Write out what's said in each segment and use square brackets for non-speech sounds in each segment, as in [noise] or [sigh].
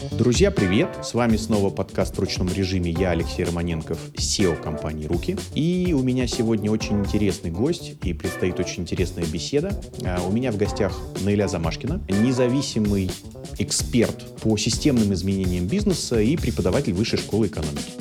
Друзья, привет! С вами снова подкаст в ручном режиме. Я Алексей Романенков, SEO компании «Руки». И у меня сегодня очень интересный гость и предстоит очень интересная беседа. А, у меня в гостях Наиля Замашкина, независимый эксперт по системным изменениям бизнеса и преподаватель Высшей школы экономики.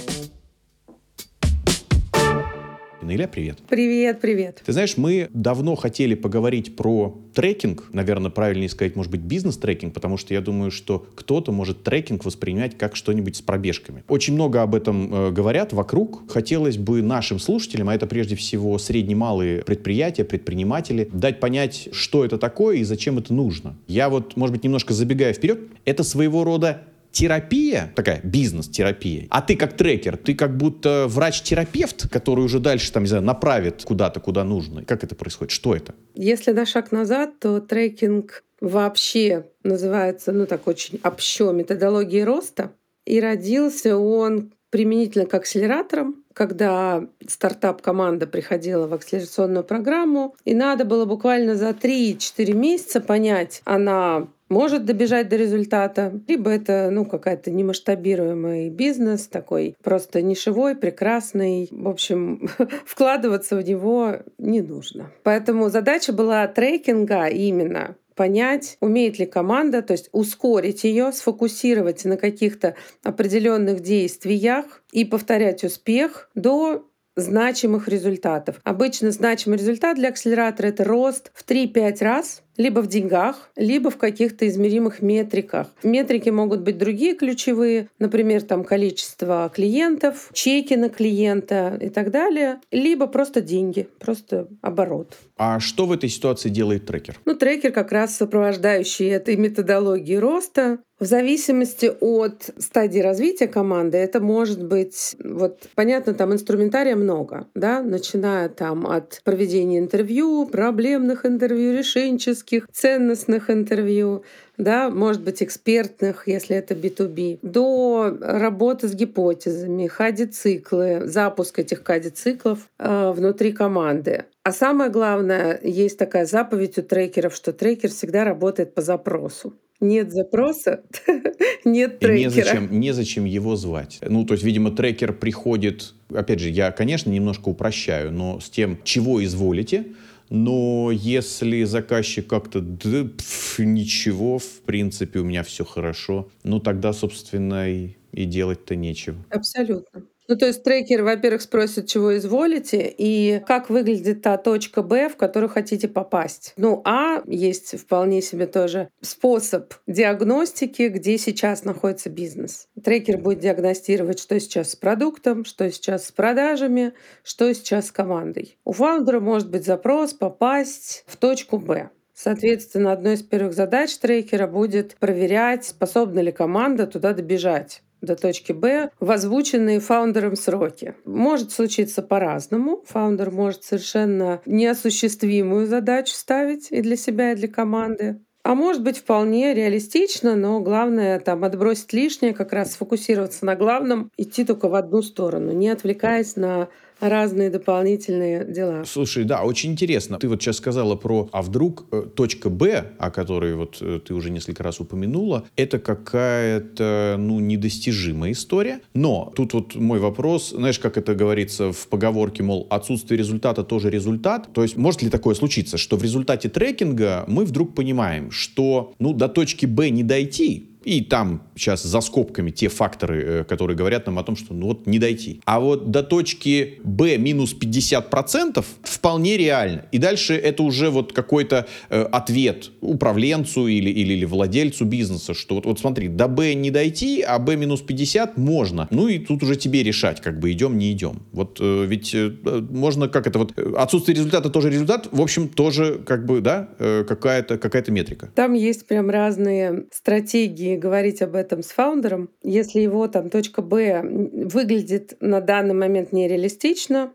Наиля, привет. Привет, привет. Ты знаешь, мы давно хотели поговорить про трекинг, наверное, правильнее сказать, может быть, бизнес-трекинг, потому что я думаю, что кто-то может трекинг воспринимать как что-нибудь с пробежками. Очень много об этом э, говорят вокруг. Хотелось бы нашим слушателям, а это прежде всего средне-малые предприятия, предприниматели, дать понять, что это такое и зачем это нужно. Я вот, может быть, немножко забегая вперед, это своего рода терапия, такая бизнес-терапия, а ты как трекер, ты как будто врач-терапевт, который уже дальше, там, не знаю, направит куда-то, куда нужно. Как это происходит? Что это? Если на шаг назад, то трекинг вообще называется, ну так очень общо, методологией роста. И родился он применительно к акселераторам, когда стартап-команда приходила в акселерационную программу, и надо было буквально за 3-4 месяца понять, она может добежать до результата, либо это ну, какая-то немасштабируемый бизнес, такой просто нишевой, прекрасный. В общем, [laughs] вкладываться в него не нужно. Поэтому задача была трекинга именно понять, умеет ли команда, то есть ускорить ее, сфокусировать на каких-то определенных действиях и повторять успех до значимых результатов. Обычно значимый результат для акселератора — это рост в 3-5 раз либо в деньгах, либо в каких-то измеримых метриках. Метрики могут быть другие ключевые, например, там количество клиентов, чеки на клиента и так далее, либо просто деньги, просто оборот. А что в этой ситуации делает трекер? Ну, трекер как раз сопровождающий этой методологии роста. В зависимости от стадии развития команды, это может быть, вот понятно, там инструментария много, да, начиная там от проведения интервью, проблемных интервью, решенческих, технических, ценностных интервью, да, может быть, экспертных, если это B2B, до работы с гипотезами, хади-циклы, запуск этих хади-циклов э, внутри команды. А самое главное, есть такая заповедь у трекеров, что трекер всегда работает по запросу. Нет запроса, нет трекера. И незачем, незачем его звать. Ну, то есть, видимо, трекер приходит, опять же, я, конечно, немножко упрощаю, но с тем, чего изволите, но если заказчик как-то, да, пф, ничего, в принципе, у меня все хорошо, ну тогда, собственно, и, и делать-то нечего. Абсолютно. Ну, то есть трекер, во-первых, спросит, чего изволите, и как выглядит та точка Б, в которую хотите попасть. Ну, А есть вполне себе тоже способ диагностики, где сейчас находится бизнес. Трекер будет диагностировать, что сейчас с продуктом, что сейчас с продажами, что сейчас с командой. У фаундера может быть запрос попасть в точку Б. Соответственно, одной из первых задач трекера будет проверять, способна ли команда туда добежать до точки Б в озвученные фаундером сроки. Может случиться по-разному. Фаундер может совершенно неосуществимую задачу ставить и для себя, и для команды. А может быть вполне реалистично, но главное там отбросить лишнее, как раз сфокусироваться на главном, идти только в одну сторону, не отвлекаясь на разные дополнительные дела. Слушай, да, очень интересно. Ты вот сейчас сказала про, а вдруг э, точка Б, о которой вот э, ты уже несколько раз упомянула, это какая-то, ну, недостижимая история. Но тут вот мой вопрос, знаешь, как это говорится в поговорке, мол, отсутствие результата тоже результат. То есть может ли такое случиться, что в результате трекинга мы вдруг понимаем, что, ну, до точки Б не дойти, и там сейчас за скобками те факторы, э, которые говорят нам о том, что ну вот не дойти. А вот до точки B минус 50% вполне реально. И дальше это уже вот какой-то э, ответ управленцу или, или, или владельцу бизнеса, что вот, вот смотри, до B не дойти, а B минус 50 можно. Ну и тут уже тебе решать, как бы идем, не идем. Вот э, ведь э, можно, как это вот, э, отсутствие результата тоже результат, в общем, тоже как бы, да, э, какая-то какая метрика. Там есть прям разные стратегии говорить об этом с фаундером, если его там точка Б выглядит на данный момент нереалистично,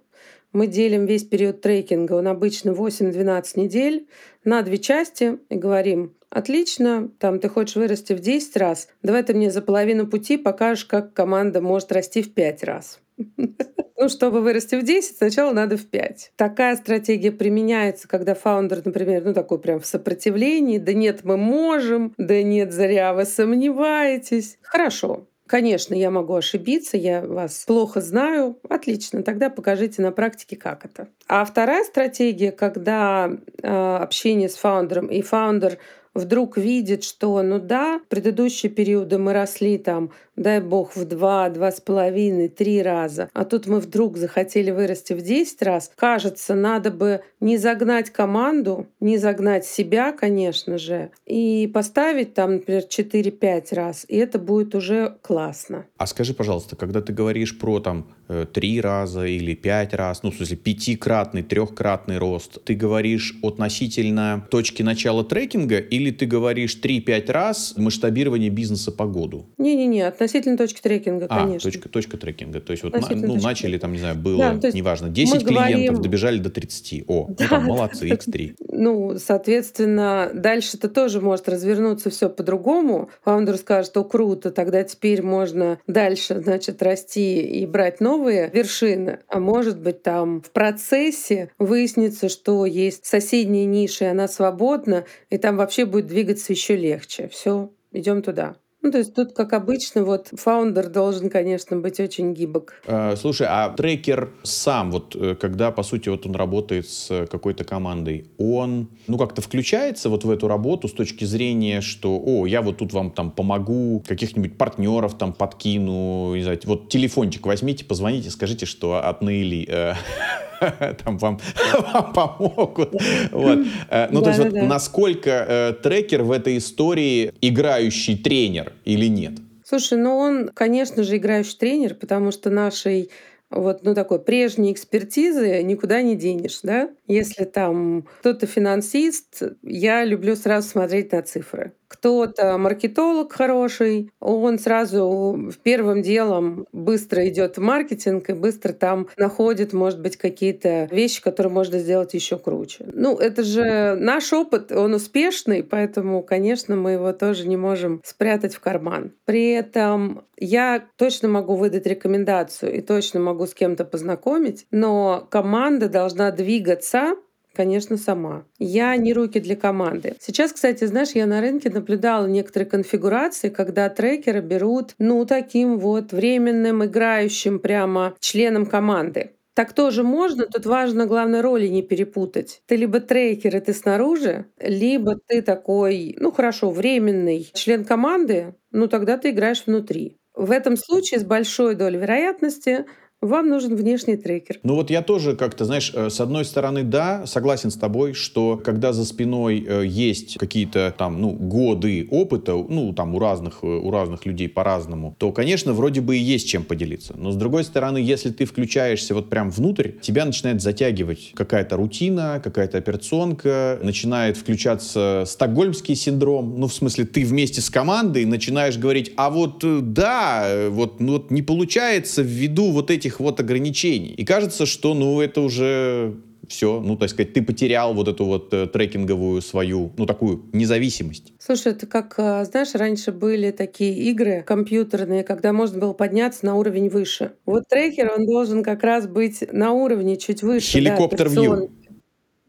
мы делим весь период трекинга, он обычно 8-12 недель, на две части и говорим, отлично, там ты хочешь вырасти в 10 раз, давай ты мне за половину пути покажешь, как команда может расти в 5 раз. [laughs] ну, чтобы вырасти в 10, сначала надо в 5. Такая стратегия применяется, когда фаундер, например, ну такой прям в сопротивлении, да нет, мы можем, да нет, зря вы сомневаетесь. Хорошо, Конечно, я могу ошибиться, я вас плохо знаю. Отлично, тогда покажите на практике, как это. А вторая стратегия, когда э, общение с фаундером и фаундер вдруг видит, что, ну да, предыдущие периоды мы росли там, дай бог, в два, два с половиной, три раза, а тут мы вдруг захотели вырасти в 10 раз, кажется, надо бы не загнать команду, не загнать себя, конечно же, и поставить там, например, 4-5 раз, и это будет уже классно. А скажи, пожалуйста, когда ты говоришь про там э, три раза или пять раз, ну, в смысле, пятикратный, трехкратный рост, ты говоришь относительно точки начала трекинга или или ты говоришь 3-5 раз масштабирование бизнеса по году? Не-не-не, относительно точки трекинга, а, конечно. Точка, точка трекинга. То есть вот на, ну, начали, там, не знаю, было, да, неважно, 10 клиентов, говорим... добежали до 30. О, да, ну там, [laughs] молодцы, x3. Ну, соответственно, дальше-то тоже может развернуться все по-другому. Фаундер скажет, о, круто, тогда теперь можно дальше, значит, расти и брать новые вершины. А может быть, там в процессе выяснится, что есть соседняя ниша, и она свободна, и там вообще будет двигаться еще легче. Все, идем туда. Ну, то есть тут, как обычно, вот фаундер должен, конечно, быть очень гибок. Э, слушай, а трекер сам, вот э, когда, по сути, вот он работает с какой-то командой, он, ну, как-то включается вот в эту работу с точки зрения, что, о, я вот тут вам там помогу, каких-нибудь партнеров там подкину, не знаю, вот телефончик возьмите, позвоните, скажите, что от Наили э, [laughs] [laughs] там вам, [laughs] вам помогут. Вот. Э, ну, то есть, вот насколько э, трекер в этой истории играющий тренер или нет? Слушай, ну он, конечно же, играющий тренер, потому что нашей вот, ну, такой прежней экспертизы никуда не денешь, да? Если там кто-то финансист, я люблю сразу смотреть на цифры кто-то маркетолог хороший, он сразу первым делом быстро идет в маркетинг и быстро там находит, может быть, какие-то вещи, которые можно сделать еще круче. Ну, это же наш опыт, он успешный, поэтому, конечно, мы его тоже не можем спрятать в карман. При этом я точно могу выдать рекомендацию и точно могу с кем-то познакомить, но команда должна двигаться Конечно, сама. Я не руки для команды. Сейчас, кстати, знаешь, я на рынке наблюдала некоторые конфигурации, когда трекеры берут, ну, таким вот временным играющим прямо членом команды. Так тоже можно, тут важно, главное, роли не перепутать. Ты либо трекер, и ты снаружи, либо ты такой, ну хорошо, временный член команды, ну тогда ты играешь внутри. В этом случае с большой долей вероятности вам нужен внешний трекер. Ну вот я тоже как-то, знаешь, э, с одной стороны, да, согласен с тобой, что когда за спиной э, есть какие-то там, ну, годы опыта, ну, там у разных, э, у разных людей по-разному, то, конечно, вроде бы и есть чем поделиться. Но с другой стороны, если ты включаешься вот прям внутрь, тебя начинает затягивать какая-то рутина, какая-то операционка, начинает включаться стокгольмский синдром, ну, в смысле, ты вместе с командой начинаешь говорить, а вот да, вот, ну, вот не получается ввиду вот этих этих вот ограничений. И кажется, что, ну, это уже все, ну, так сказать, ты потерял вот эту вот э, трекинговую свою, ну, такую независимость. Слушай, это как, э, знаешь, раньше были такие игры компьютерные, когда можно было подняться на уровень выше. Вот трекер, он должен как раз быть на уровне чуть выше. Хеликоптер да,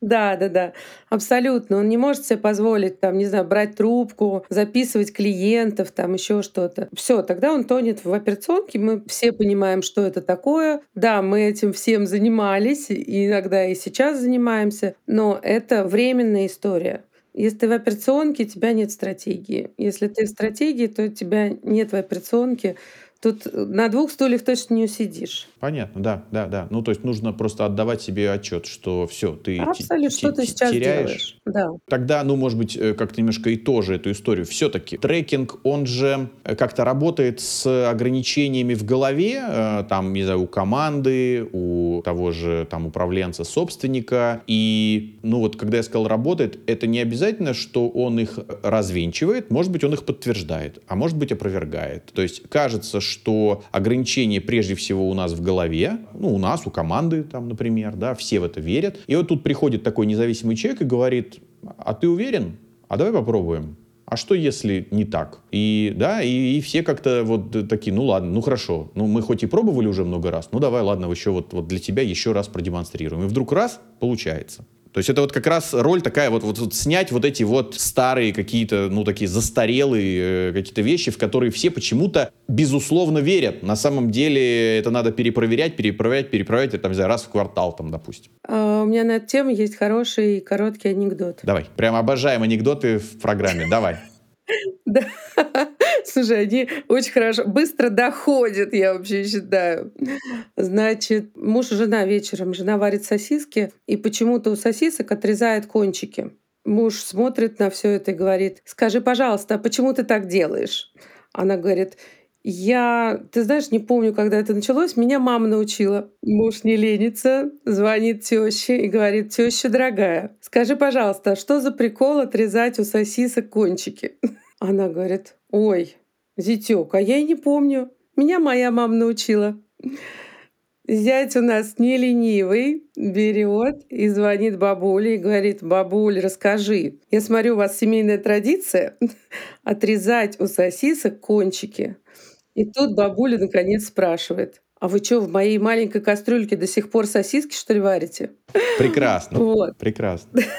да, да, да, абсолютно. Он не может себе позволить, там, не знаю, брать трубку, записывать клиентов, там еще что-то. Все, тогда он тонет в операционке. Мы все понимаем, что это такое. Да, мы этим всем занимались, и иногда и сейчас занимаемся, но это временная история. Если ты в операционке, у тебя нет стратегии. Если ты в стратегии, то у тебя нет в операционке Тут на двух стульях точно не усидишь. Понятно, да, да, да. Ну, то есть нужно просто отдавать себе отчет, что все, ты Абсолютно, что ты сейчас теряешь. делаешь. Да. Тогда, ну, может быть, э, как-то немножко и тоже эту историю. Все-таки трекинг, он же э, как-то работает с ограничениями в голове, э, там, не знаю, у команды, у того же там управленца, собственника. И, ну, вот, когда я сказал работает, это не обязательно, что он их развенчивает, может быть, он их подтверждает, а может быть, опровергает. То есть кажется, что ограничения прежде всего у нас в голове, ну, у нас, у команды, там, например, да, все в это верят. И вот тут приходит такой независимый человек и говорит, а ты уверен? А давай попробуем. а что если не так? И да, и, и все как-то вот такие, ну ладно, ну хорошо, ну мы хоть и пробовали уже много раз, ну давай, ладно, еще вот, вот для тебя еще раз продемонстрируем. И вдруг раз, получается. То есть это вот как раз роль такая вот, вот, вот снять вот эти вот старые какие-то, ну такие застарелые э, какие-то вещи, в которые все почему-то безусловно верят. На самом деле это надо перепроверять, перепроверять, перепроверять, это, там, не знаю, раз в квартал там, допустим. А, у меня на эту тему есть хороший короткий анекдот. Давай. Прям обожаем анекдоты в программе. Давай. [laughs] Да. Слушай, они очень хорошо, быстро доходят, я вообще считаю. Значит, муж и жена вечером, жена варит сосиски, и почему-то у сосисок отрезает кончики. Муж смотрит на все это и говорит, скажи, пожалуйста, а почему ты так делаешь? Она говорит, я, ты знаешь, не помню, когда это началось. Меня мама научила. Муж не ленится, звонит теще и говорит, теща дорогая, скажи, пожалуйста, что за прикол отрезать у сосисок кончики? [laughs] Она говорит, ой, зятёк, а я и не помню. Меня моя мама научила. Зять у нас не ленивый, берет и звонит бабуле и говорит, бабуль, расскажи, я смотрю, у вас семейная традиция [laughs] отрезать у сосисок кончики. И тут бабуля наконец спрашивает, а вы что, в моей маленькой кастрюльке до сих пор сосиски, что ли, варите? Прекрасно. Вот. Прекрасно. [laughs]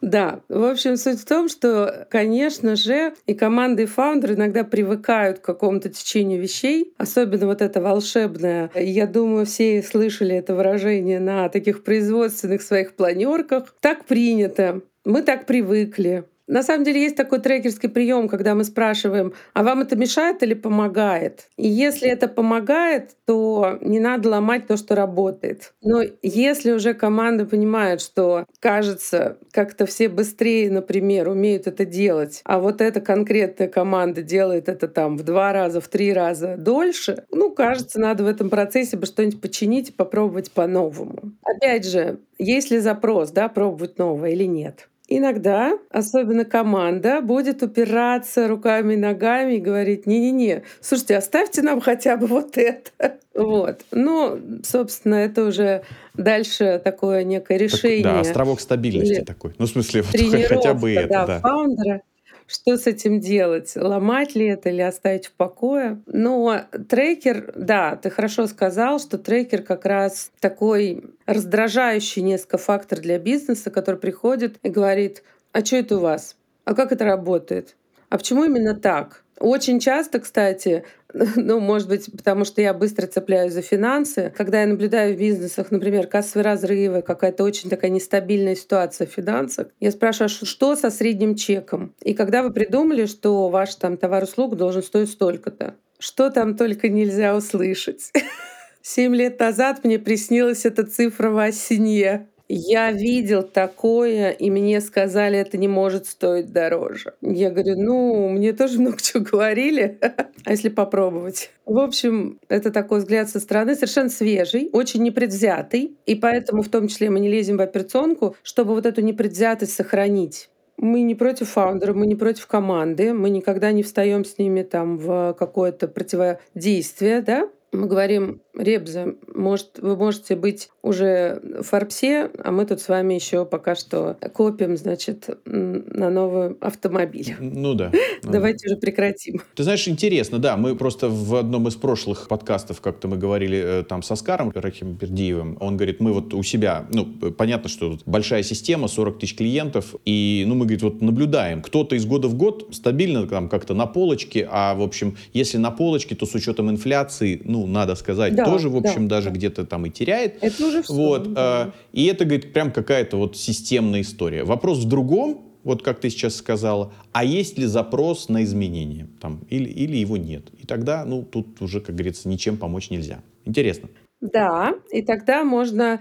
Да, в общем, суть в том, что, конечно же, и команды, и фаундеры иногда привыкают к какому-то течению вещей, особенно вот это волшебное. Я думаю, все слышали это выражение на таких производственных своих планерках. Так принято, мы так привыкли. На самом деле есть такой трекерский прием, когда мы спрашиваем, а вам это мешает или помогает? И если это помогает, то не надо ломать то, что работает. Но если уже команда понимает, что кажется, как-то все быстрее, например, умеют это делать, а вот эта конкретная команда делает это там в два раза, в три раза дольше, ну, кажется, надо в этом процессе бы что-нибудь починить и попробовать по-новому. Опять же, есть ли запрос, да, пробовать новое или нет? Иногда, особенно команда, будет упираться руками и ногами и говорить, не-не-не, слушайте, оставьте нам хотя бы вот это. Вот. Ну, собственно, это уже дальше такое некое решение. Так, да, островок стабильности Или такой. Ну, в смысле, [laughs] вот хотя бы это. Да, да. фаундера что с этим делать? Ломать ли это или оставить в покое? Но трекер, да, ты хорошо сказал, что трекер как раз такой раздражающий несколько фактор для бизнеса, который приходит и говорит, а что это у вас? А как это работает? А почему именно так? Очень часто, кстати, [laughs] ну, может быть, потому что я быстро цепляюсь за финансы. Когда я наблюдаю в бизнесах, например, кассовые разрывы, какая-то очень такая нестабильная ситуация в финансах, я спрашиваю, а что со средним чеком? И когда вы придумали, что ваш там товар-услуг должен стоить столько-то, что там только нельзя услышать? [laughs] Семь лет назад мне приснилась эта цифра в осенье. Я видел такое, и мне сказали, это не может стоить дороже. Я говорю, ну, мне тоже много чего говорили, [laughs] а если попробовать? В общем, это такой взгляд со стороны, совершенно свежий, очень непредвзятый, и поэтому в том числе мы не лезем в операционку, чтобы вот эту непредвзятость сохранить. Мы не против фаундеров, мы не против команды, мы никогда не встаем с ними там в какое-то противодействие, да, мы говорим, Ребза, может, вы можете быть уже в Форбсе, а мы тут с вами еще пока что копим, значит, на новый автомобиль. Ну да. [laughs] Давайте уже прекратим. Ты знаешь, интересно, да, мы просто в одном из прошлых подкастов как-то мы говорили э, там со Скаром Рахимпердиевым, он говорит, мы вот у себя, ну, понятно, что большая система, 40 тысяч клиентов, и, ну, мы, говорит, вот наблюдаем, кто-то из года в год стабильно там как-то на полочке, а, в общем, если на полочке, то с учетом инфляции, ну, надо сказать, да, тоже, в общем, да, даже да. где-то там и теряет. Это уже все. Вот, да. э, и это, говорит, прям какая-то вот системная история. Вопрос в другом, вот как ты сейчас сказала, а есть ли запрос на изменения там, или, или его нет. И тогда, ну, тут уже, как говорится, ничем помочь нельзя. Интересно. Да, и тогда можно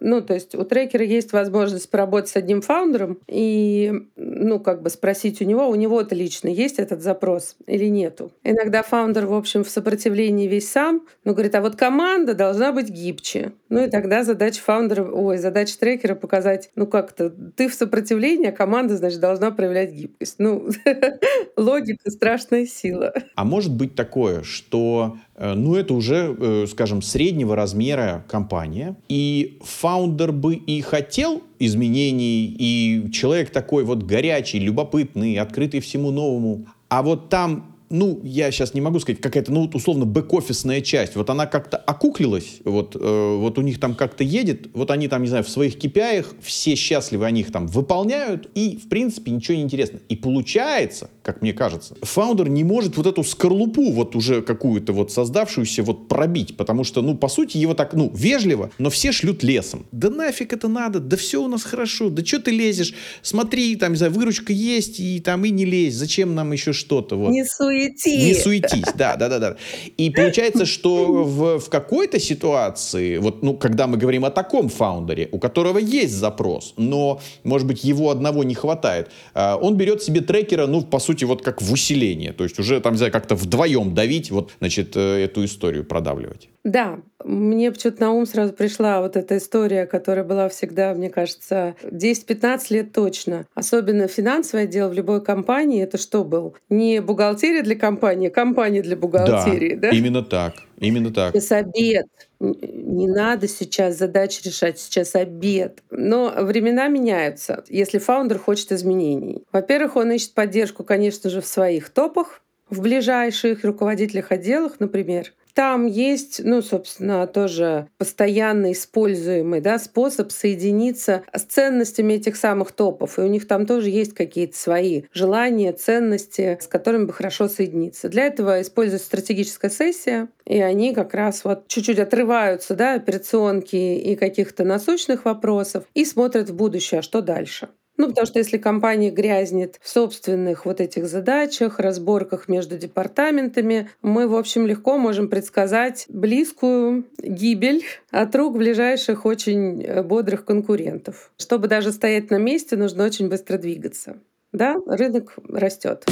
ну, то есть у трекера есть возможность поработать с одним фаундером и, ну, как бы спросить у него, у него-то лично есть этот запрос или нету. Иногда фаундер, в общем, в сопротивлении весь сам, но говорит, а вот команда должна быть гибче. Ну и тогда задача фаундера, ой, задача трекера показать, ну как-то ты в сопротивлении, а команда, значит, должна проявлять гибкость. Ну, [laughs] логика — страшная сила. А может быть такое, что ну, это уже, э, скажем, среднего размера компания. И фаундер бы и хотел изменений, и человек такой вот горячий, любопытный, открытый всему новому. А вот там ну, я сейчас не могу сказать, какая-то, ну, условно, бэк-офисная часть, вот она как-то окуклилась, вот, э, вот у них там как-то едет, вот они там, не знаю, в своих KPI все счастливы, они их там выполняют, и, в принципе, ничего не интересно. И получается, как мне кажется, фаундер не может вот эту скорлупу вот уже какую-то вот создавшуюся вот пробить, потому что, ну, по сути, его так, ну, вежливо, но все шлют лесом. Да нафиг это надо, да все у нас хорошо, да что ты лезешь, смотри, там, не знаю, выручка есть, и там и не лезь, зачем нам еще что-то, вот. Не суети. Не суетись, да, да, да, да. И получается, что в, в какой-то ситуации, вот, ну, когда мы говорим о таком фаундере, у которого есть запрос, но, может быть, его одного не хватает, а, он берет себе трекера, ну, по сути, вот как в усиление, то есть уже там, не знаю, как-то вдвоем давить, вот, значит, э, эту историю продавливать. Да, мне почему-то на ум сразу пришла вот эта история, которая была всегда, мне кажется, 10-15 лет точно. Особенно финансовый отдел в любой компании — это что был? Не бухгалтерия для компании, компания для бухгалтерии, да? да? именно так. Именно так. Сейчас обед. Не надо сейчас задач решать, сейчас обед. Но времена меняются, если фаундер хочет изменений. Во-первых, он ищет поддержку, конечно же, в своих топах, в ближайших руководителях отделах, например. Там есть, ну, собственно, тоже постоянно используемый да, способ соединиться с ценностями этих самых топов. И у них там тоже есть какие-то свои желания, ценности, с которыми бы хорошо соединиться. Для этого используется стратегическая сессия, и они как раз вот чуть-чуть отрываются да, операционки и каких-то насущных вопросов и смотрят в будущее, а что дальше. Ну, потому что если компания грязнет в собственных вот этих задачах, разборках между департаментами, мы, в общем, легко можем предсказать близкую гибель от рук ближайших очень э, бодрых конкурентов. Чтобы даже стоять на месте, нужно очень быстро двигаться. Да, рынок растет.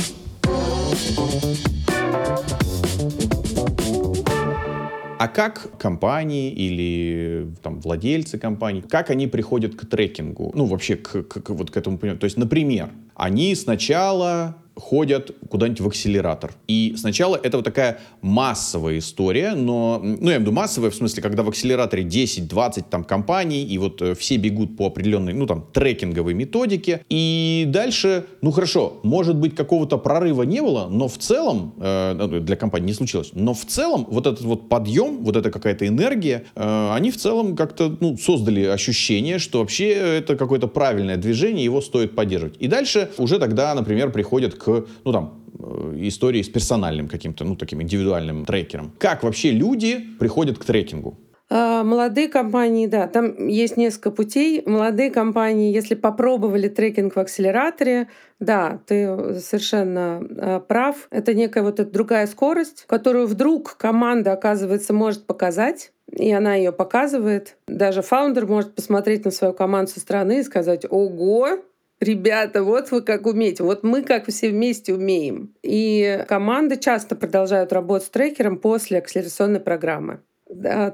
А как компании или там, владельцы компаний, как они приходят к трекингу? Ну, вообще, к, к, вот к этому пониманию. То есть, например, они сначала ходят куда-нибудь в акселератор. И сначала это вот такая массовая история, но, ну, я имею в виду массовая, в смысле, когда в акселераторе 10-20 там компаний, и вот э, все бегут по определенной, ну, там, трекинговой методике. И дальше, ну, хорошо, может быть, какого-то прорыва не было, но в целом, э, ну, для компании не случилось, но в целом вот этот вот подъем, вот эта какая-то энергия, э, они в целом как-то, ну, создали ощущение, что вообще это какое-то правильное движение, его стоит поддерживать. И дальше уже тогда, например, приходят к, ну там, э, истории с персональным каким-то, ну, таким индивидуальным трекером. Как вообще люди приходят к трекингу? А, молодые компании, да, там есть несколько путей. Молодые компании, если попробовали трекинг в акселераторе, да, ты совершенно а, прав. Это некая вот эта другая скорость, которую вдруг команда, оказывается, может показать и она ее показывает. Даже фаундер может посмотреть на свою команду со стороны и сказать, ого, ребята, вот вы как умеете, вот мы как все вместе умеем. И команды часто продолжают работать с трекером после акселерационной программы.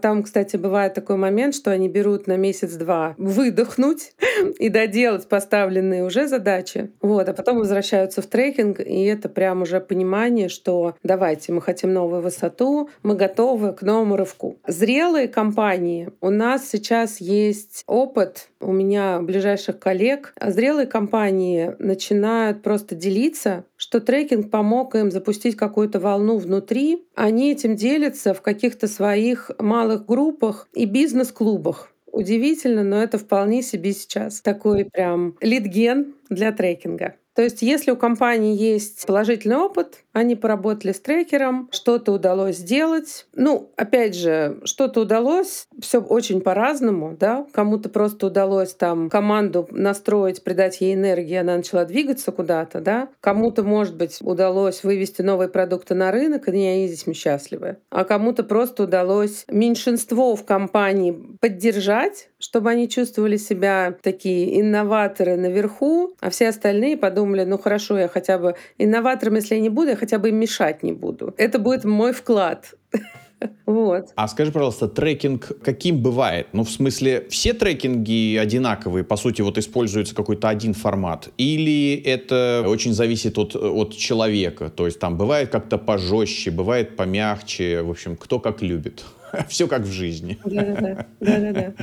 Там, кстати, бывает такой момент, что они берут на месяц-два выдохнуть [laughs] и доделать поставленные уже задачи. Вот, а потом возвращаются в трекинг, и это прям уже понимание, что давайте, мы хотим новую высоту, мы готовы к новому рывку. Зрелые компании. У нас сейчас есть опыт у меня ближайших коллег. Зрелые компании начинают просто делиться что трекинг помог им запустить какую-то волну внутри. Они этим делятся в каких-то своих малых группах и бизнес-клубах. Удивительно, но это вполне себе сейчас такой прям литген для трекинга. То есть если у компании есть положительный опыт, они поработали с трекером, что-то удалось сделать. Ну, опять же, что-то удалось, все очень по-разному, да. Кому-то просто удалось там команду настроить, придать ей энергии, она начала двигаться куда-то, да. Кому-то, может быть, удалось вывести новые продукты на рынок, и они здесь счастливы. А кому-то просто удалось меньшинство в компании поддержать, чтобы они чувствовали себя такие инноваторы наверху, а все остальные подумали, ну хорошо, я хотя бы инноватором, если я не буду, хотя бы им мешать не буду. Это будет мой вклад. [laughs] Вот. А скажи, пожалуйста, трекинг каким бывает? Ну, в смысле, все трекинги одинаковые, по сути, вот используется какой-то один формат? Или это очень зависит от, от человека? То есть там бывает как-то пожестче, бывает помягче, в общем, кто как любит. [laughs] Все как в жизни. Да-да-да.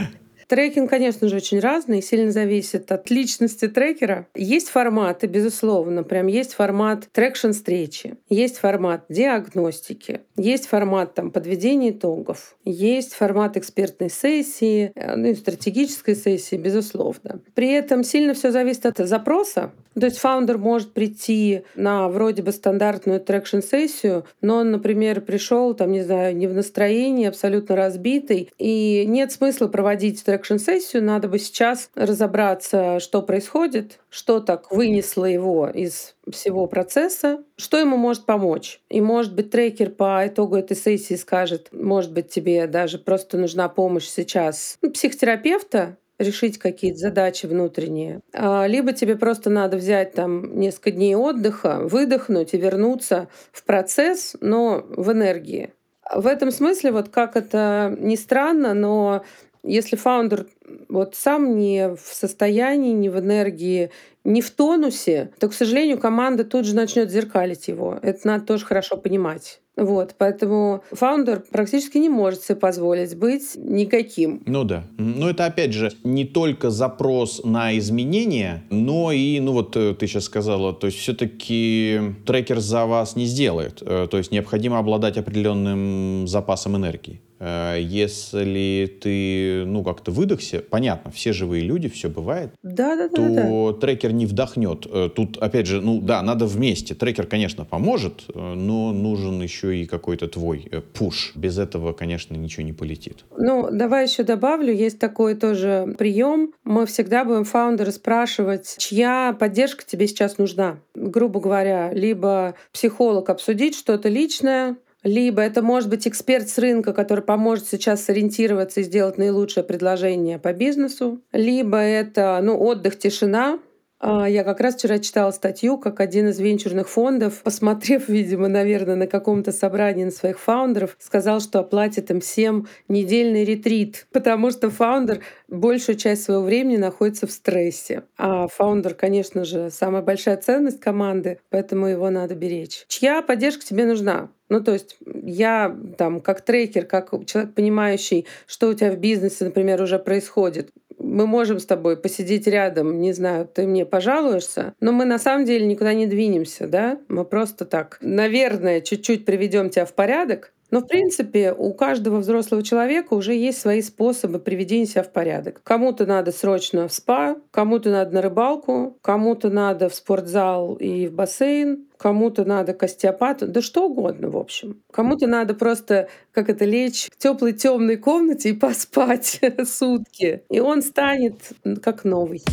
Трекинг, конечно же, очень разный, сильно зависит от личности трекера. Есть форматы, безусловно, прям есть формат трекшн-встречи, есть формат диагностики, есть формат там, подведения итогов, есть формат экспертной сессии, э, ну и стратегической сессии, безусловно. При этом сильно все зависит от запроса. То есть фаундер может прийти на вроде бы стандартную traction-сессию, но он, например, пришел, там, не знаю, не в настроении, абсолютно разбитый, и нет смысла проводить traction-сессию, надо бы сейчас разобраться, что происходит, что так вынесло его из всего процесса, что ему может помочь. И, может быть, трекер по итогу этой сессии скажет, может быть, тебе даже просто нужна помощь сейчас ну, психотерапевта, решить какие-то задачи внутренние. А, либо тебе просто надо взять там несколько дней отдыха, выдохнуть и вернуться в процесс, но в энергии. В этом смысле, вот как это ни странно, но если фаундер вот сам не в состоянии, не в энергии, не в тонусе, то, к сожалению, команда тут же начнет зеркалить его. Это надо тоже хорошо понимать. Вот, поэтому фаундер практически не может себе позволить быть никаким. Ну да. Но это, опять же, не только запрос на изменения, но и, ну вот э, ты сейчас сказала, то есть все-таки трекер за вас не сделает. Э, то есть необходимо обладать определенным запасом энергии. Э, если ты, ну, как-то выдохся, понятно, все живые люди, все бывает, да, да, то да, да. трекер не вдохнет. Э, тут, опять же, ну, да, надо вместе. Трекер, конечно, поможет, э, но нужен еще и какой-то твой пуш. Без этого, конечно, ничего не полетит. Ну, давай еще добавлю, есть такой тоже прием. Мы всегда будем фаундера спрашивать, чья поддержка тебе сейчас нужна. Грубо говоря, либо психолог обсудить что-то личное, либо это может быть эксперт с рынка, который поможет сейчас сориентироваться и сделать наилучшее предложение по бизнесу, либо это ну, отдых, тишина, я как раз вчера читала статью, как один из венчурных фондов, [laughs] посмотрев, видимо, наверное, на каком-то собрании на своих фаундеров, сказал, что оплатит им всем недельный ретрит, [laughs] потому что фаундер большую часть своего времени находится в стрессе. А фаундер, конечно же, самая большая ценность команды, поэтому его надо беречь. Чья поддержка тебе нужна? Ну, то есть я там как трекер, как человек, понимающий, что у тебя в бизнесе, например, уже происходит, мы можем с тобой посидеть рядом, не знаю, ты мне пожалуешься, но мы на самом деле никуда не двинемся, да? Мы просто так, наверное, чуть-чуть приведем тебя в порядок, но, в принципе, у каждого взрослого человека уже есть свои способы приведения себя в порядок. Кому-то надо срочно в спа, кому-то надо на рыбалку, кому-то надо в спортзал и в бассейн, кому-то надо к остеопату, да что угодно, в общем. Кому-то надо просто, как это, лечь в теплой темной комнате и поспать [laughs] сутки. И он станет как новый.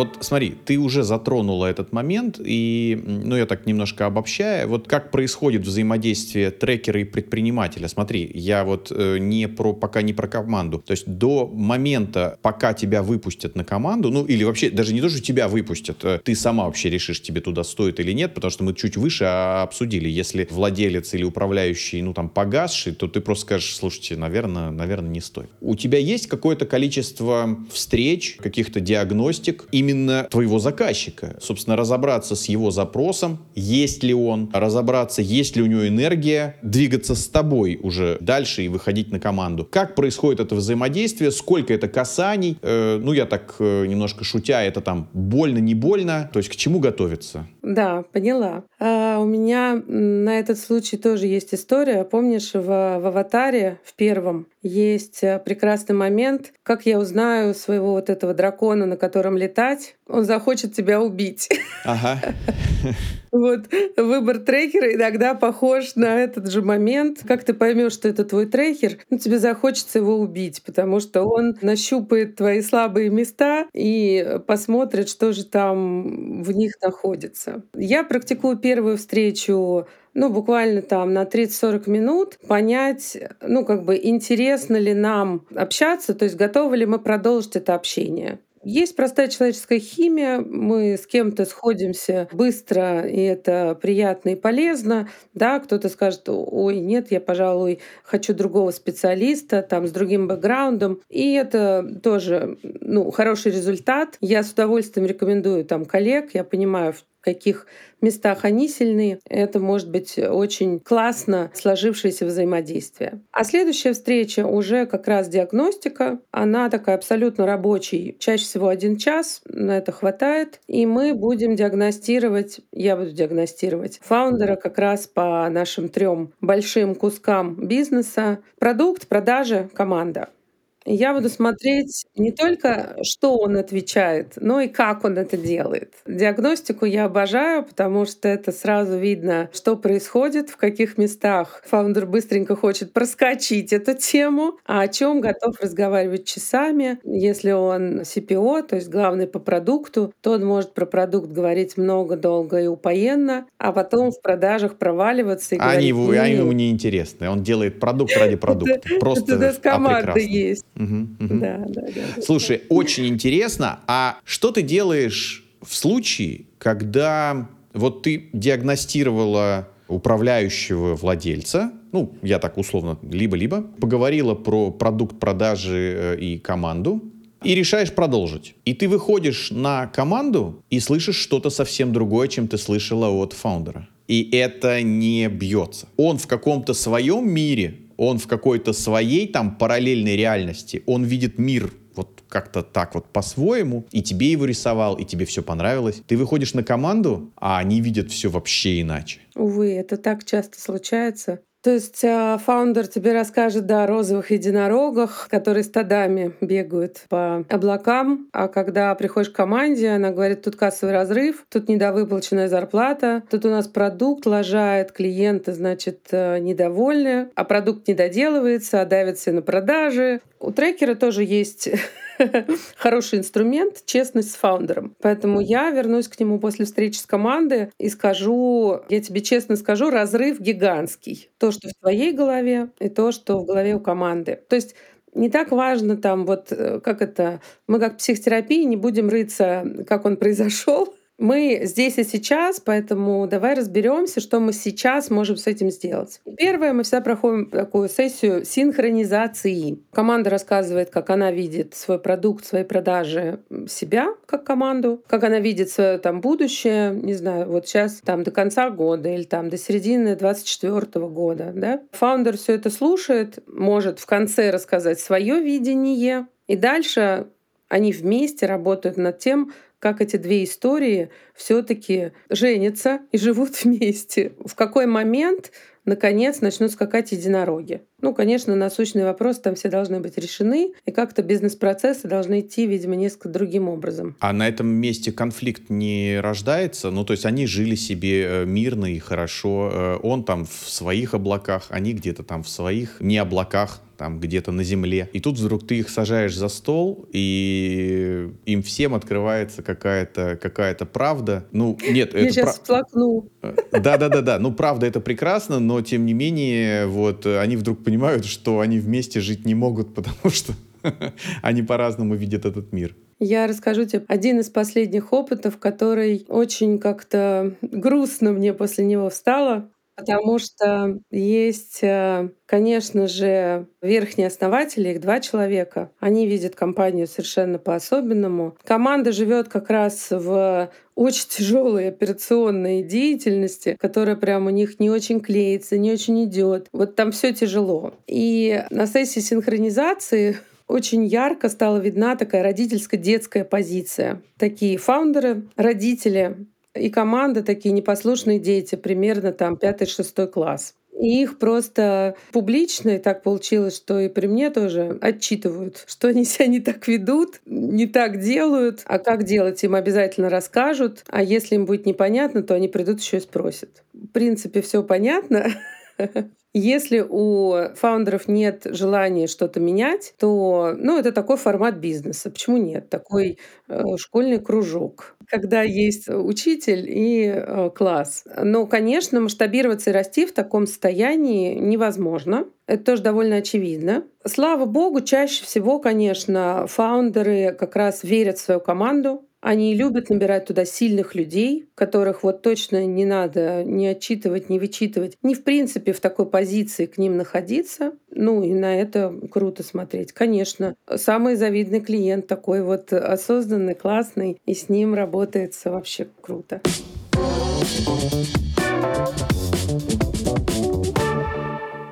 Вот смотри, ты уже затронула этот момент, и, ну, я так немножко обобщая, вот как происходит взаимодействие трекера и предпринимателя. Смотри, я вот э, не про, пока не про команду. То есть до момента, пока тебя выпустят на команду, ну, или вообще даже не то, что тебя выпустят, э, ты сама вообще решишь, тебе туда стоит или нет, потому что мы чуть выше обсудили. Если владелец или управляющий, ну, там, погасший, то ты просто скажешь, слушайте, наверное, наверное, не стоит. У тебя есть какое-то количество встреч, каких-то диагностик, и именно твоего заказчика. Собственно, разобраться с его запросом, есть ли он, разобраться, есть ли у него энергия, двигаться с тобой уже дальше и выходить на команду. Как происходит это взаимодействие, сколько это касаний, э, ну, я так э, немножко шутя, это там больно, не больно, то есть к чему готовиться? Да, поняла. А, у меня на этот случай тоже есть история. Помнишь, в, в «Аватаре» в первом есть э, прекрасный момент, как я узнаю своего вот этого дракона, на котором летать, он захочет тебя убить. Ага. Вот выбор трекера иногда похож на этот же момент. Как ты поймешь, что это твой трекер, ну, тебе захочется его убить, потому что он нащупает твои слабые места и посмотрит, что же там в них находится. Я практикую первую встречу ну, буквально там на 30-40 минут понять, ну, как бы интересно ли нам общаться, то есть готовы ли мы продолжить это общение. Есть простая человеческая химия, мы с кем-то сходимся быстро, и это приятно и полезно. Да, кто-то скажет, ой, нет, я, пожалуй, хочу другого специалиста, там, с другим бэкграундом. И это тоже ну, хороший результат. Я с удовольствием рекомендую там коллег, я понимаю, каких местах они сильны. Это может быть очень классно сложившееся взаимодействие. А следующая встреча уже как раз диагностика. Она такая абсолютно рабочий. Чаще всего один час, на это хватает. И мы будем диагностировать, я буду диагностировать фаундера как раз по нашим трем большим кускам бизнеса. Продукт, продажи, команда. Я буду смотреть не только, что он отвечает, но и как он это делает. Диагностику я обожаю, потому что это сразу видно, что происходит, в каких местах фаундер быстренько хочет проскочить эту тему, а о чем готов разговаривать часами. Если он CPO, то есть главный по продукту, то он может про продукт говорить много, долго и упоенно, а потом в продажах проваливаться и а говорить... Они, его, они ему не интересны. Он делает продукт ради [laughs] продукта. Просто это с командой есть. Угу, угу. Да, да, да. Слушай, очень интересно. А что ты делаешь в случае, когда вот ты диагностировала управляющего владельца, ну, я так условно, либо-либо, поговорила про продукт продажи э, и команду, и решаешь продолжить. И ты выходишь на команду и слышишь что-то совсем другое, чем ты слышала от фаундера. И это не бьется. Он в каком-то своем мире он в какой-то своей там параллельной реальности, он видит мир вот как-то так вот по-своему, и тебе его рисовал, и тебе все понравилось. Ты выходишь на команду, а они видят все вообще иначе. Увы, это так часто случается. То есть а, фаундер тебе расскажет да, о розовых единорогах, которые стадами бегают по облакам, а когда приходишь к команде, она говорит, тут кассовый разрыв, тут недовыплаченная зарплата, тут у нас продукт лажает, клиенты, значит, э, недовольны, а продукт не доделывается, а давится на продажи. У трекера тоже есть [laughs] [laughs] хороший инструмент — честность с фаундером. Поэтому я вернусь к нему после встречи с командой и скажу, я тебе честно скажу, разрыв гигантский. То, что в твоей голове, и то, что в голове у команды. То есть не так важно там вот э, как это, мы как психотерапии не будем рыться, как он произошел, [laughs] мы здесь и сейчас, поэтому давай разберемся, что мы сейчас можем с этим сделать. Первое, мы всегда проходим такую сессию синхронизации. Команда рассказывает, как она видит свой продукт, свои продажи, себя как команду, как она видит свое там будущее, не знаю, вот сейчас там до конца года или там до середины 24 года. Да? Фаундер все это слушает, может в конце рассказать свое видение, и дальше они вместе работают над тем, как эти две истории все-таки женятся и живут [laughs] вместе. В какой момент, наконец, начнут скакать единороги? Ну, конечно, насущные вопросы там все должны быть решены, и как-то бизнес-процессы должны идти, видимо, несколько другим образом. А на этом месте конфликт не рождается? Ну, то есть они жили себе э, мирно и хорошо, э, он там в своих облаках, они где-то там в своих не облаках, там где-то на земле. И тут вдруг ты их сажаешь за стол, и им всем открывается какая-то какая правда. Ну, нет, [laughs] Я это сейчас пра... всплакну. Э, да-да-да-да. Ну, правда, это прекрасно, но тем не менее, вот они вдруг понимают, что они вместе жить не могут, [laughs] потому что они по-разному видят этот мир. Я расскажу тебе один из последних опытов, который очень как-то грустно мне после него встало. Потому что есть, э, конечно же, верхние основатели, их два человека. Они видят компанию совершенно по-особенному. Команда живет как раз в очень тяжелой операционной деятельности, которая прям у них не очень клеится, не очень идет. Вот там все тяжело. И на сессии синхронизации очень ярко стала видна такая родительско-детская позиция. Такие фаундеры, родители и команда такие непослушные дети, примерно там пятый-шестой класс. И их просто публично, и так получилось, что и при мне тоже отчитывают, что они себя не так ведут, не так делают, а как делать им обязательно расскажут, а если им будет непонятно, то они придут еще и спросят. В принципе, все понятно. [laughs] [laughs] Если у фаундеров нет желания что-то менять, то ну, это такой формат бизнеса. Почему нет? Такой э, школьный кружок, когда есть учитель и э, класс. Но, конечно, масштабироваться и расти в таком состоянии невозможно. Это тоже довольно очевидно. Слава богу, чаще всего, конечно, фаундеры как раз верят в свою команду, они любят набирать туда сильных людей, которых вот точно не надо не отчитывать, не вычитывать, не в принципе в такой позиции к ним находиться. Ну и на это круто смотреть. Конечно, самый завидный клиент такой вот осознанный, классный, и с ним работается вообще круто.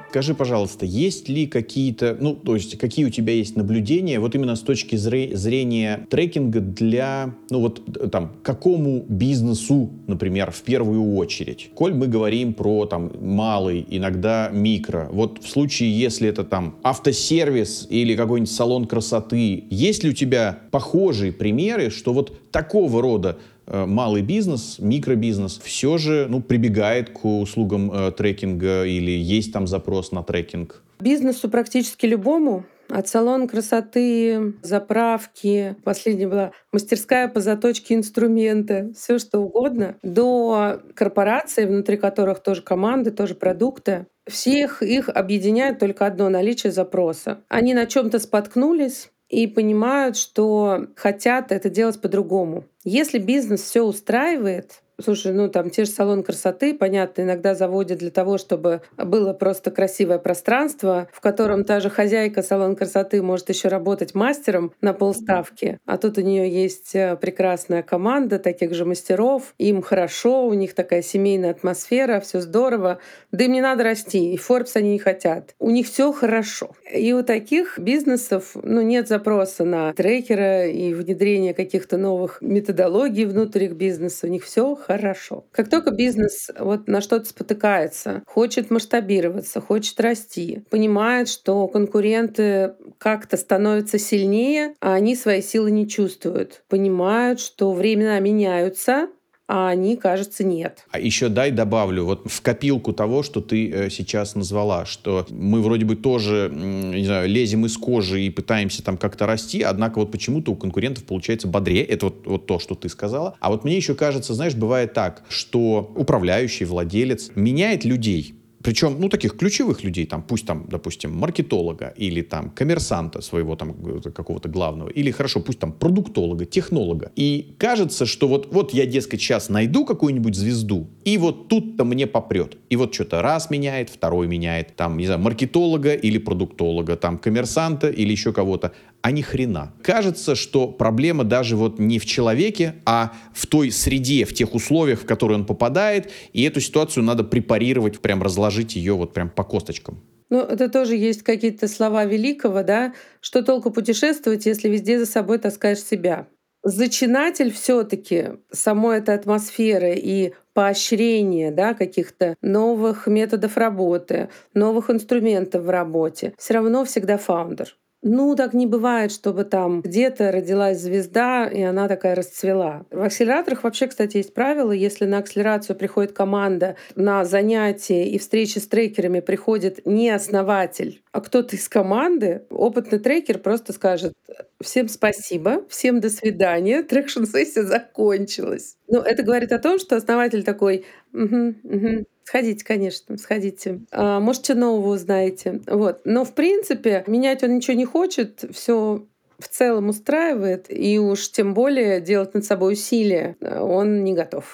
Скажи, пожалуйста, есть ли какие-то, ну, то есть, какие у тебя есть наблюдения, вот именно с точки зрения трекинга для, ну, вот там, какому бизнесу, например, в первую очередь? Коль мы говорим про там малый, иногда микро, вот в случае, если это там автосервис или какой-нибудь салон красоты, есть ли у тебя похожие примеры, что вот такого рода Э, малый бизнес, микробизнес все же ну, прибегает к услугам э, трекинга или есть там запрос на трекинг? Бизнесу практически любому от салона красоты, заправки, последняя была мастерская по заточке инструмента, все что угодно, до корпораций, внутри которых тоже команды, тоже продукты. Всех их объединяет только одно — наличие запроса. Они на чем то споткнулись, и понимают, что хотят это делать по-другому. Если бизнес все устраивает, Слушай, ну там те же салоны красоты, понятно, иногда заводят для того, чтобы было просто красивое пространство, в котором та же хозяйка салона красоты может еще работать мастером на полставки, а тут у нее есть э, прекрасная команда таких же мастеров, им хорошо, у них такая семейная атмосфера, все здорово, да им не надо расти, и Forbes они не хотят. У них все хорошо. И у таких бизнесов ну, нет запроса на трекера и внедрение каких-то новых методологий внутрь их бизнеса. У них все хорошо. Как только бизнес вот на что-то спотыкается, хочет масштабироваться, хочет расти, понимает, что конкуренты как-то становятся сильнее, а они свои силы не чувствуют, понимают, что времена меняются, а они, кажется, нет. А еще дай добавлю вот в копилку того, что ты э, сейчас назвала, что мы вроде бы тоже, не знаю, лезем из кожи и пытаемся там как-то расти, однако вот почему-то у конкурентов получается бодрее. Это вот, вот то, что ты сказала. А вот мне еще кажется, знаешь, бывает так, что управляющий, владелец меняет людей причем, ну, таких ключевых людей, там, пусть там, допустим, маркетолога или там коммерсанта своего там какого-то главного, или хорошо, пусть там продуктолога, технолога. И кажется, что вот, вот я, дескать, сейчас найду какую-нибудь звезду, и вот тут-то мне попрет. И вот что-то раз меняет, второй меняет, там, не знаю, маркетолога или продуктолога, там, коммерсанта или еще кого-то а ни хрена. Кажется, что проблема даже вот не в человеке, а в той среде, в тех условиях, в которые он попадает, и эту ситуацию надо препарировать, прям разложить ее вот прям по косточкам. Ну, это тоже есть какие-то слова великого, да, что толку путешествовать, если везде за собой таскаешь себя. Зачинатель все таки самой этой атмосферы и поощрение да, каких-то новых методов работы, новых инструментов в работе, все равно всегда фаундер. Ну, так не бывает, чтобы там где-то родилась звезда, и она такая расцвела. В акселераторах вообще, кстати, есть правило, если на акселерацию приходит команда, на занятия и встречи с трекерами приходит не основатель, а кто-то из команды, опытный трекер просто скажет «Всем спасибо, всем до свидания, трекшн-сессия закончилась». Ну, это говорит о том, что основатель такой «Угу, угу, Сходите, конечно, сходите. А, может, что нового узнаете. Вот. Но, в принципе, менять он ничего не хочет, все в целом устраивает, и уж тем более делать над собой усилия он не готов.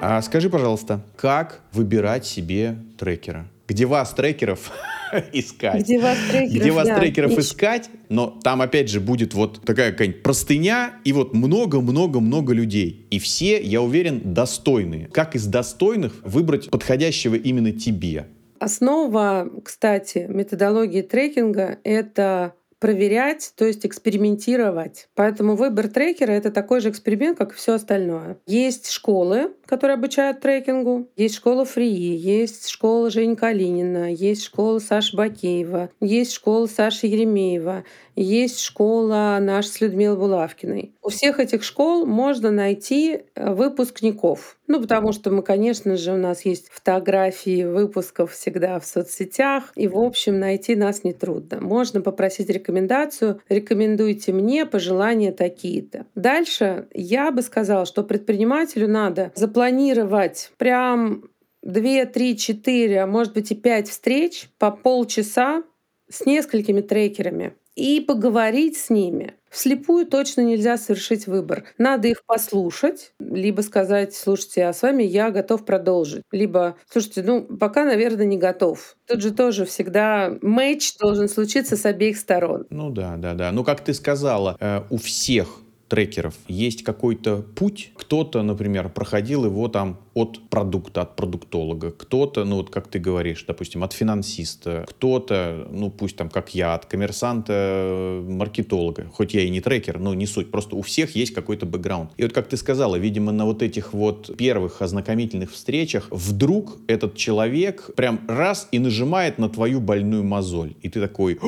А скажи, пожалуйста, как выбирать себе трекера? Где вас, трекеров, [laughs] искать. Где вас трекеров, Где вас да. трекеров искать, но там опять же будет вот такая какая-нибудь простыня и вот много-много-много людей. И все, я уверен, достойные. Как из достойных выбрать подходящего именно тебе? Основа, кстати, методологии трекинга — это проверять, то есть экспериментировать. Поэтому выбор трекера — это такой же эксперимент, как и все остальное. Есть школы, которые обучают трекингу, есть школа Фрии, есть школа Жени Калинина, есть школа Саши Бакеева, есть школа Саши Еремеева, есть школа наша с Людмилой Булавкиной. У всех этих школ можно найти э, выпускников. Ну, потому что мы, конечно же, у нас есть фотографии выпусков всегда в соцсетях, и, в общем, найти нас нетрудно. Можно попросить рекомендацию, рекомендуйте мне пожелания такие-то. Дальше я бы сказала, что предпринимателю надо запланировать прям 2, 3, 4, а может быть и 5 встреч по полчаса с несколькими трекерами и поговорить с ними. Вслепую точно нельзя совершить выбор. Надо их послушать, либо сказать, слушайте, а с вами я готов продолжить. Либо, слушайте, ну, пока, наверное, не готов. Тут же тоже всегда матч должен случиться с обеих сторон. Ну да, да, да. Ну, как ты сказала, э, у всех трекеров есть какой-то путь. Кто-то, например, проходил его там от продукта, от продуктолога. Кто-то, ну вот как ты говоришь, допустим, от финансиста. Кто-то, ну пусть там как я, от коммерсанта, маркетолога. Хоть я и не трекер, но не суть. Просто у всех есть какой-то бэкграунд. И вот как ты сказала, видимо, на вот этих вот первых ознакомительных встречах вдруг этот человек прям раз и нажимает на твою больную мозоль. И ты такой,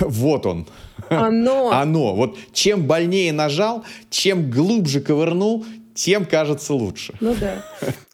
вот он. Оно. [laughs] Оно. Вот чем больнее нажал, чем глубже ковырнул, тем кажется лучше. Ну да.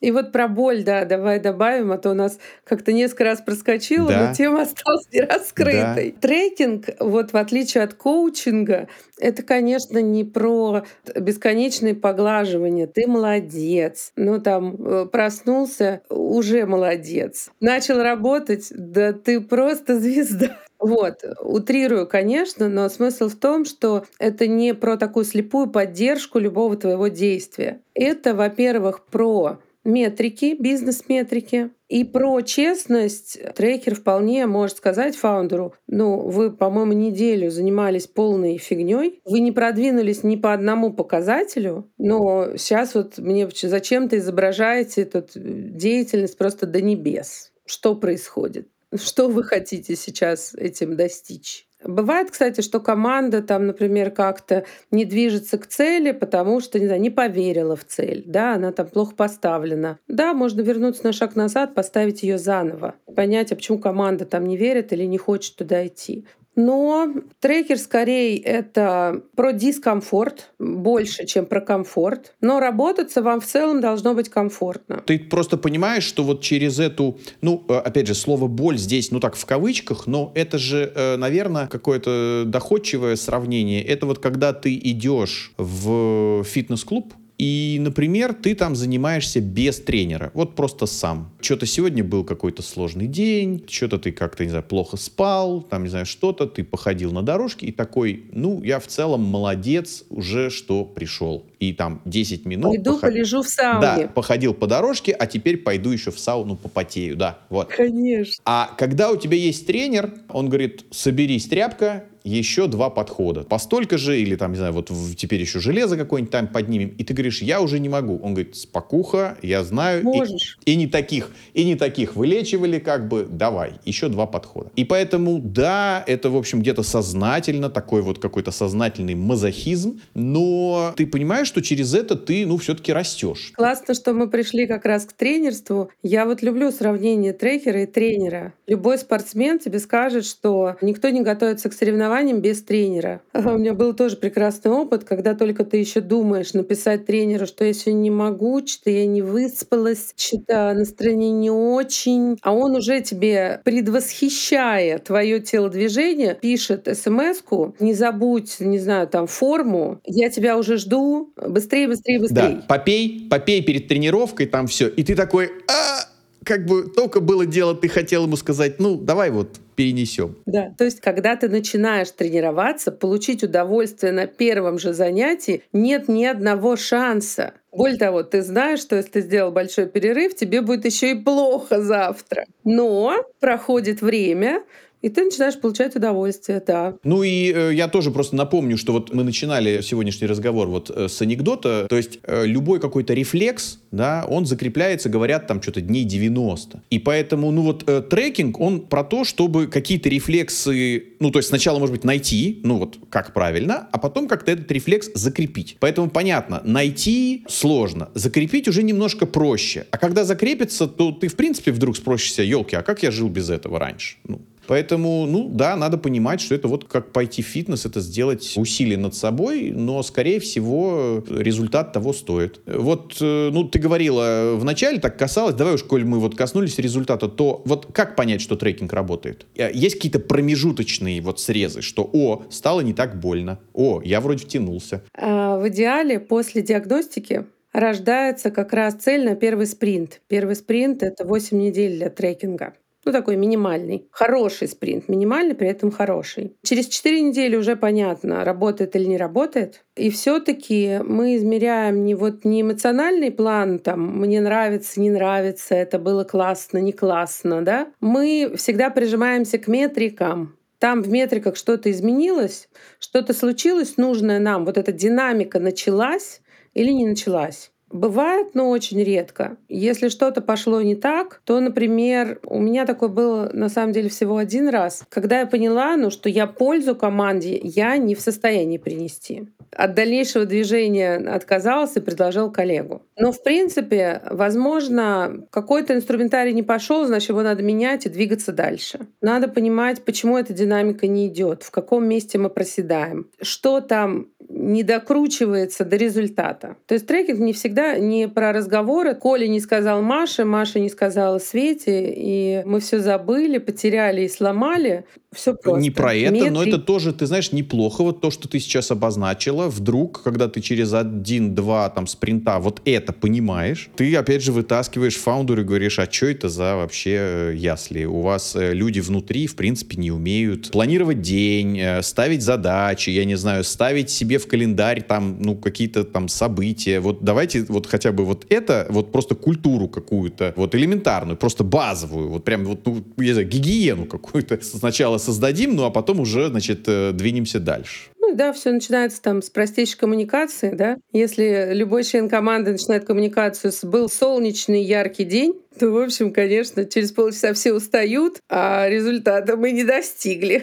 И вот про боль, да, давай добавим, а то у нас как-то несколько раз проскочило, да. но тема осталась [laughs] не раскрытой. Да. Трекинг, вот в отличие от коучинга, это, конечно, не про бесконечные поглаживания. Ты молодец. Ну, там, э, проснулся, уже молодец. Начал работать, да ты просто [laughs] звезда. Вот, утрирую, конечно, но смысл в том, что это не про такую слепую поддержку любого твоего действия. Это, во-первых, про метрики, бизнес-метрики. И про честность трекер вполне может сказать фаундеру, ну, вы, по-моему, неделю занимались полной фигней, вы не продвинулись ни по одному показателю, но сейчас вот мне зачем-то изображаете эту деятельность просто до небес. Что происходит? Что вы хотите сейчас этим достичь? Бывает, кстати, что команда там, например, как-то не движется к цели, потому что, не знаю, не поверила в цель, да, она там плохо поставлена. Да, можно вернуться на шаг назад, поставить ее заново, понять, а почему команда там не верит или не хочет туда идти. Но трекер скорее это про дискомфорт больше, чем про комфорт. Но работаться вам в целом должно быть комфортно. Ты просто понимаешь, что вот через эту, ну, э, опять же, слово боль здесь, ну так, в кавычках, но это же, э, наверное, какое-то доходчивое сравнение. Это вот когда ты идешь в фитнес-клуб, и, например, ты там занимаешься без тренера, вот просто сам. Что-то сегодня был какой-то сложный день, что-то ты как-то, не знаю, плохо спал, там, не знаю, что-то, ты походил на дорожке и такой, ну, я в целом молодец уже, что пришел. И там 10 минут... Пойду поход... полежу в сауне. Да, походил по дорожке, а теперь пойду еще в сауну попотею, да, вот. Конечно. А когда у тебя есть тренер, он говорит, соберись, тряпка, еще два подхода. Постолько же, или там, не знаю, вот теперь еще железо какое-нибудь там поднимем, и ты говоришь, я уже не могу. Он говорит, спокуха, я знаю. Можешь. И, и не таких, и не таких вылечивали, как бы, давай, еще два подхода. И поэтому, да, это, в общем, где-то сознательно, такой вот какой-то сознательный мазохизм, но ты понимаешь, что через это ты, ну, все-таки растешь. Классно, что мы пришли как раз к тренерству. Я вот люблю сравнение трекера и тренера. Любой спортсмен тебе скажет, что никто не готовится к соревнованиям соревнованиям без тренера. У меня был тоже прекрасный опыт, когда только ты еще думаешь написать тренеру, что я сегодня не могу, что я не выспалась, что-то настроение не очень, а он уже тебе, предвосхищая твое телодвижение, пишет смс-ку, не забудь, не знаю, там, форму, я тебя уже жду, быстрее, быстрее, быстрее. Да, попей, попей перед тренировкой, там все, и ты такой, а, как бы только было дело, ты хотел ему сказать, ну, давай вот перенесем. Да, то есть, когда ты начинаешь тренироваться, получить удовольствие на первом же занятии нет ни одного шанса. Более того, ты знаешь, что если ты сделал большой перерыв, тебе будет еще и плохо завтра. Но проходит время, и ты начинаешь получать удовольствие, да. Ну и э, я тоже просто напомню, что вот мы начинали сегодняшний разговор вот э, с анекдота. То есть э, любой какой-то рефлекс, да, он закрепляется, говорят, там что-то дней 90. И поэтому, ну вот э, трекинг, он про то, чтобы какие-то рефлексы, ну то есть сначала, может быть, найти, ну вот как правильно, а потом как-то этот рефлекс закрепить. Поэтому понятно, найти сложно, закрепить уже немножко проще. А когда закрепится, то ты в принципе вдруг спросишься, елки, а как я жил без этого раньше? Ну, Поэтому, ну да, надо понимать, что это вот как пойти в фитнес, это сделать усилие над собой, но, скорее всего, результат того стоит. Вот, э, ну, ты говорила вначале, так касалось, давай уж, коль мы вот коснулись результата, то вот как понять, что трекинг работает? Э, есть какие-то промежуточные вот срезы, что, о, стало не так больно, о, я вроде втянулся. А в идеале после диагностики рождается как раз цель на первый спринт. Первый спринт — это 8 недель для трекинга. Ну, такой минимальный. Хороший спринт. Минимальный, при этом хороший. Через 4 недели уже понятно, работает или не работает. И все таки мы измеряем не вот не эмоциональный план, там, мне нравится, не нравится, это было классно, не классно, да. Мы всегда прижимаемся к метрикам. Там в метриках что-то изменилось, что-то случилось нужное нам. Вот эта динамика началась или не началась. Бывает, но очень редко. Если что-то пошло не так, то, например, у меня такое было на самом деле всего один раз, когда я поняла, ну, что я пользу команде я не в состоянии принести. От дальнейшего движения отказался и предложил коллегу. Но, в принципе, возможно, какой-то инструментарий не пошел, значит, его надо менять и двигаться дальше. Надо понимать, почему эта динамика не идет, в каком месте мы проседаем, что там не докручивается до результата. То есть трекинг не всегда не про разговоры. Коля не сказал Маше, Маша не сказала Свете, и мы все забыли, потеряли и сломали. Все просто. Не про это, Метрик... но это тоже, ты знаешь, неплохо. Вот то, что ты сейчас обозначила, вдруг, когда ты через один-два там спринта вот это понимаешь, ты опять же вытаскиваешь фаундер и говоришь, а что это за вообще э, ясли? У вас э, люди внутри, в принципе, не умеют планировать день, э, ставить задачи, я не знаю, ставить себе в календарь там, ну, какие-то там события. Вот давайте вот хотя бы вот это, вот просто культуру какую-то, вот элементарную, просто базовую, вот прям вот, ну, я знаю, гигиену какую-то [laughs] сначала создадим, ну, а потом уже, значит, э, двинемся дальше. Ну да, все начинается там с простейшей коммуникации, да. Если любой член команды начинает коммуникацию с «был солнечный яркий день», то, в общем, конечно, через полчаса все устают, а результата мы не достигли.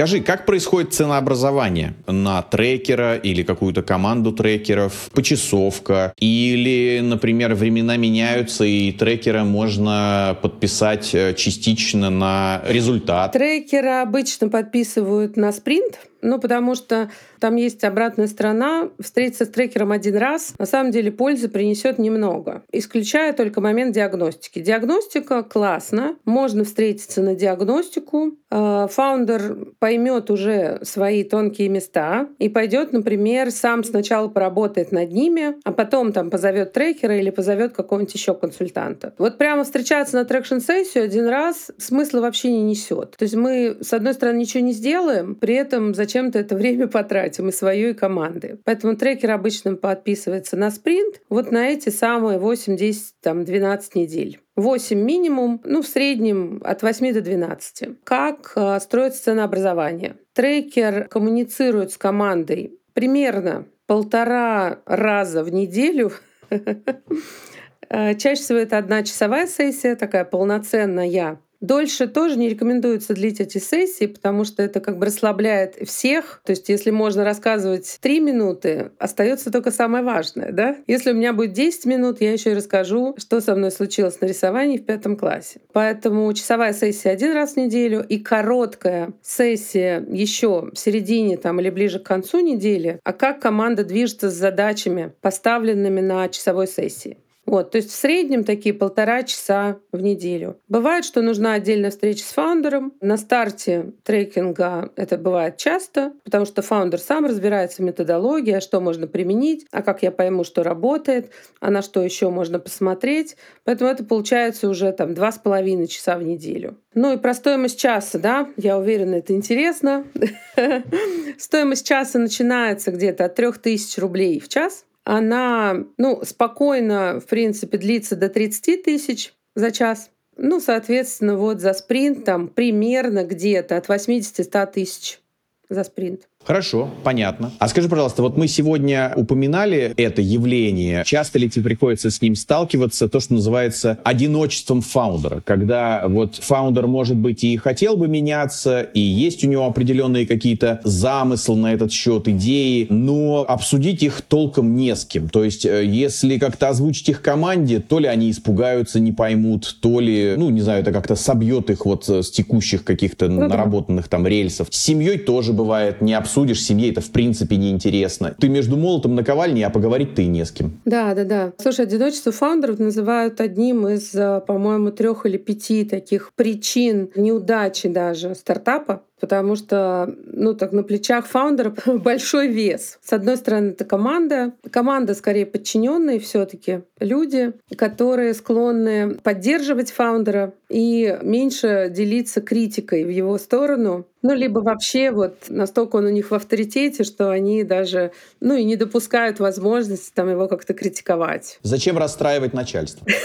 Скажи, как происходит ценообразование на трекера или какую-то команду трекеров, почасовка? Или, например, времена меняются, и трекера можно подписать э, частично на результат? Трекера обычно подписывают на спринт, ну, потому что там есть обратная сторона. Встретиться с трекером один раз на самом деле пользы принесет немного, исключая только момент диагностики. Диагностика классно, можно встретиться на диагностику. Э, фаундер поймет уже свои тонкие места и пойдет, например, сам сначала поработает над ними, а потом там позовет трекера или позовет какого-нибудь еще консультанта. Вот прямо встречаться на трекшн-сессию один раз смысла вообще не несет. То есть мы, с одной стороны, ничего не сделаем, при этом зачем-то это время потратим и свое, и команды. Поэтому трекер обычно подписывается на спринт вот на эти самые 8, 10, там, 12 недель. 8 минимум, ну, в среднем от 8 до 12. Как э, строится ценообразование? Трекер коммуницирует с командой примерно полтора раза в неделю. [laughs] Э, чаще всего это одна часовая сессия, такая полноценная, Дольше тоже не рекомендуется длить эти сессии, потому что это как бы расслабляет всех. То есть если можно рассказывать три минуты, остается только самое важное. Да? Если у меня будет 10 минут, я еще и расскажу, что со мной случилось на рисовании в пятом классе. Поэтому часовая сессия один раз в неделю и короткая сессия еще в середине там, или ближе к концу недели, а как команда движется с задачами, поставленными на часовой сессии. Вот, то есть в среднем такие полтора часа в неделю. Бывает, что нужна отдельная встреча с фаундером. На старте трекинга это бывает часто, потому что фаундер сам разбирается в методологии, а что можно применить, а как я пойму, что работает, а на что еще можно посмотреть. Поэтому это получается уже там два с половиной часа в неделю. Ну и про стоимость часа, да, я уверена, это интересно. [laughs] Стоимость часа начинается где-то от 3000 рублей в час она ну, спокойно, в принципе, длится до 30 тысяч за час. Ну, соответственно, вот за спринт там примерно где-то от 80-100 тысяч за спринт. Хорошо, понятно. А скажи, пожалуйста, вот мы сегодня упоминали это явление. Часто ли тебе приходится с ним сталкиваться, то, что называется одиночеством фаундера, когда вот фаундер, может быть, и хотел бы меняться, и есть у него определенные какие-то замыслы на этот счет, идеи, но обсудить их толком не с кем. То есть, э, если как-то озвучить их команде, то ли они испугаются, не поймут, то ли, ну, не знаю, это как-то собьет их вот с текущих каких-то ну, наработанных там рельсов. С семьей тоже бывает не обсуждать обсудишь, семье это в принципе неинтересно. Ты между молотом наковальней, а поговорить ты не с кем. Да, да, да. Слушай, одиночество фаундеров называют одним из, э, по-моему, трех или пяти таких причин неудачи даже стартапа потому что, ну, так на плечах фаундера [laughs] большой вес. С одной стороны, это команда. Команда скорее подчиненные все таки люди, которые склонны поддерживать фаундера и меньше делиться критикой в его сторону. Ну, либо вообще вот настолько он у них в авторитете, что они даже, ну, и не допускают возможности там его как-то критиковать. Зачем расстраивать начальство? [laughs]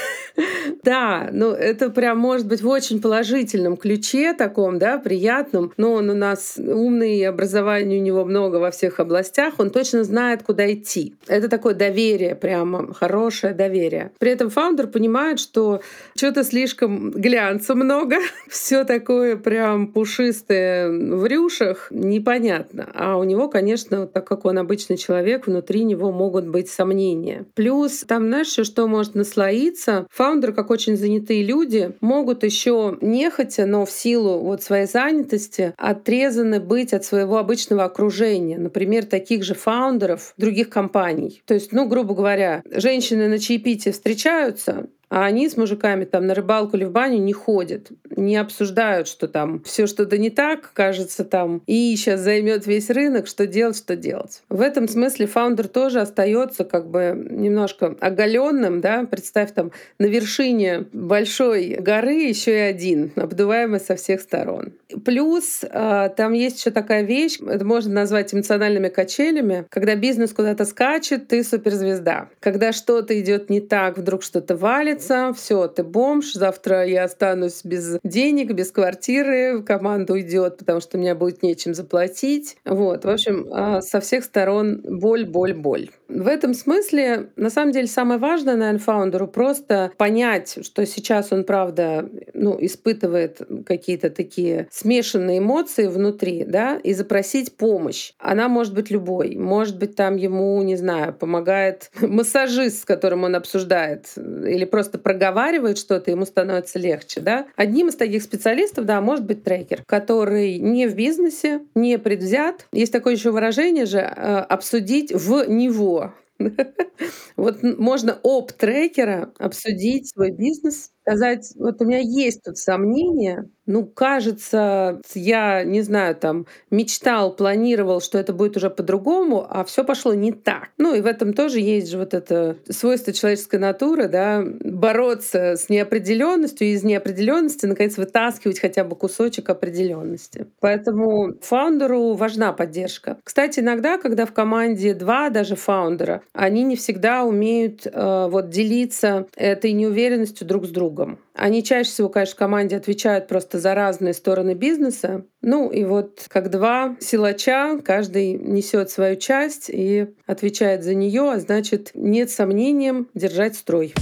Да, ну это прям может быть в очень положительном ключе таком, да, приятном. Но он у нас умный, образования у него много во всех областях, он точно знает, куда идти. Это такое доверие, прямо хорошее доверие. При этом фаундер понимает, что что-то слишком глянца много, [laughs] все такое прям пушистое в рюшах, непонятно. А у него, конечно, так как он обычный человек, внутри него могут быть сомнения. Плюс там, знаешь, еще что может наслоиться? Фаундер, как очень занятые люди, могут еще нехотя, но в силу вот своей занятости отрезаны быть от своего обычного окружения, например, таких же фаундеров других компаний. То есть, ну, грубо говоря, женщины на чаепитии встречаются, а они с мужиками там на рыбалку или в баню не ходят, не обсуждают, что там все что-то не так, кажется там, и сейчас займет весь рынок, что делать, что делать. В этом смысле фаундер тоже остается как бы немножко оголенным, да, представь там на вершине большой горы еще и один, обдуваемый со всех сторон. Плюс а, там есть еще такая вещь, это можно назвать эмоциональными качелями, когда бизнес куда-то скачет, ты суперзвезда. Когда что-то идет не так, вдруг что-то валит, нравится, все, ты бомж, завтра я останусь без денег, без квартиры, команда уйдет, потому что у меня будет нечем заплатить. Вот, в общем, а, со всех сторон боль, боль, боль. В этом смысле, на самом деле, самое важное, наверное, фаундеру просто понять, что сейчас он, правда, ну, испытывает какие-то такие смешанные эмоции внутри, да, и запросить помощь. Она может быть любой. Может быть, там ему, не знаю, помогает [laughs] массажист, с которым он обсуждает, или просто проговаривает что-то, ему становится легче, да. Одним из таких специалистов, да, может быть трекер, который не в бизнесе, не предвзят. Есть такое еще выражение же э, обсудить в него [laughs] Вот можно об трекера обсудить свой бизнес, сказать, вот у меня есть тут сомнения, ну, кажется, я, не знаю, там, мечтал, планировал, что это будет уже по-другому, а все пошло не так. Ну, и в этом тоже есть же вот это свойство человеческой натуры, да, бороться с неопределенностью и из неопределенности, наконец, вытаскивать хотя бы кусочек определенности. Поэтому фаундеру важна поддержка. Кстати, иногда, когда в команде два даже фаундера, они не всегда умеют э, вот делиться этой неуверенностью друг с другом. Они чаще всего, конечно, в команде отвечают просто за разные стороны бизнеса. Ну и вот как два силача, каждый несет свою часть и отвечает за нее, а значит, нет сомнением держать строй.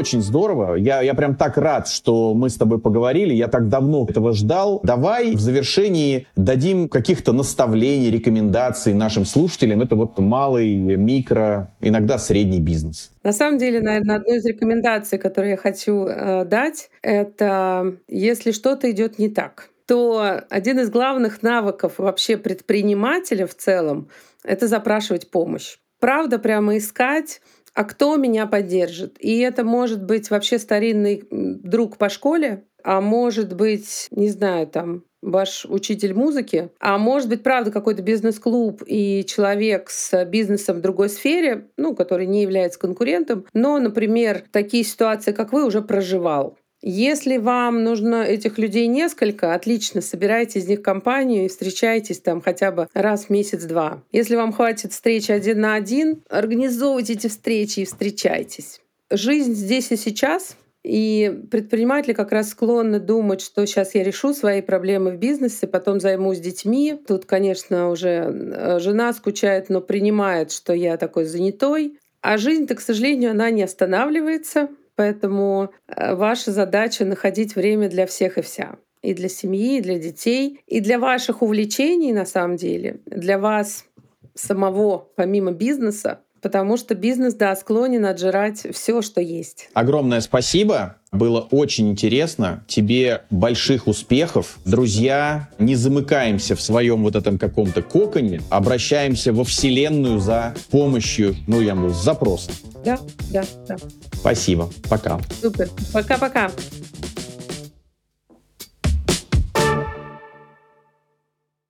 Очень здорово. Я, я прям так рад, что мы с тобой поговорили. Я так давно этого ждал. Давай в завершении дадим каких-то наставлений, рекомендаций нашим слушателям. Это вот малый, микро, иногда средний бизнес. На самом деле, наверное, одну из рекомендаций, которые я хочу э, дать, это если что-то идет не так, то один из главных навыков вообще предпринимателя в целом — это запрашивать помощь. Правда, прямо искать а кто меня поддержит. И это может быть вообще старинный друг по школе, а может быть, не знаю, там, ваш учитель музыки, а может быть, правда, какой-то бизнес-клуб и человек с бизнесом в другой сфере, ну, который не является конкурентом, но, например, такие ситуации, как вы, уже проживал. Если вам нужно этих людей несколько, отлично, собирайте из них компанию и встречайтесь там хотя бы раз в месяц-два. Если вам хватит встречи один на один, организовывайте эти встречи и встречайтесь. Жизнь здесь и сейчас, и предприниматели как раз склонны думать, что сейчас я решу свои проблемы в бизнесе, потом займусь детьми. Тут, конечно, уже э, жена скучает, но принимает, что я такой занятой. А жизнь-то, к сожалению, она не останавливается. Поэтому э, ваша задача находить время для всех и вся. И для семьи, и для детей, и для ваших увлечений на самом деле, для вас самого, помимо бизнеса, потому что бизнес, да, склонен отжирать все, что есть. Огромное спасибо. Было очень интересно. Тебе больших успехов. Друзья, не замыкаемся в своем вот этом каком-то коконе, обращаемся во Вселенную за помощью, ну, я могу, с запросом. Да, да, да. Спасибо. Пока. Супер. Пока-пока.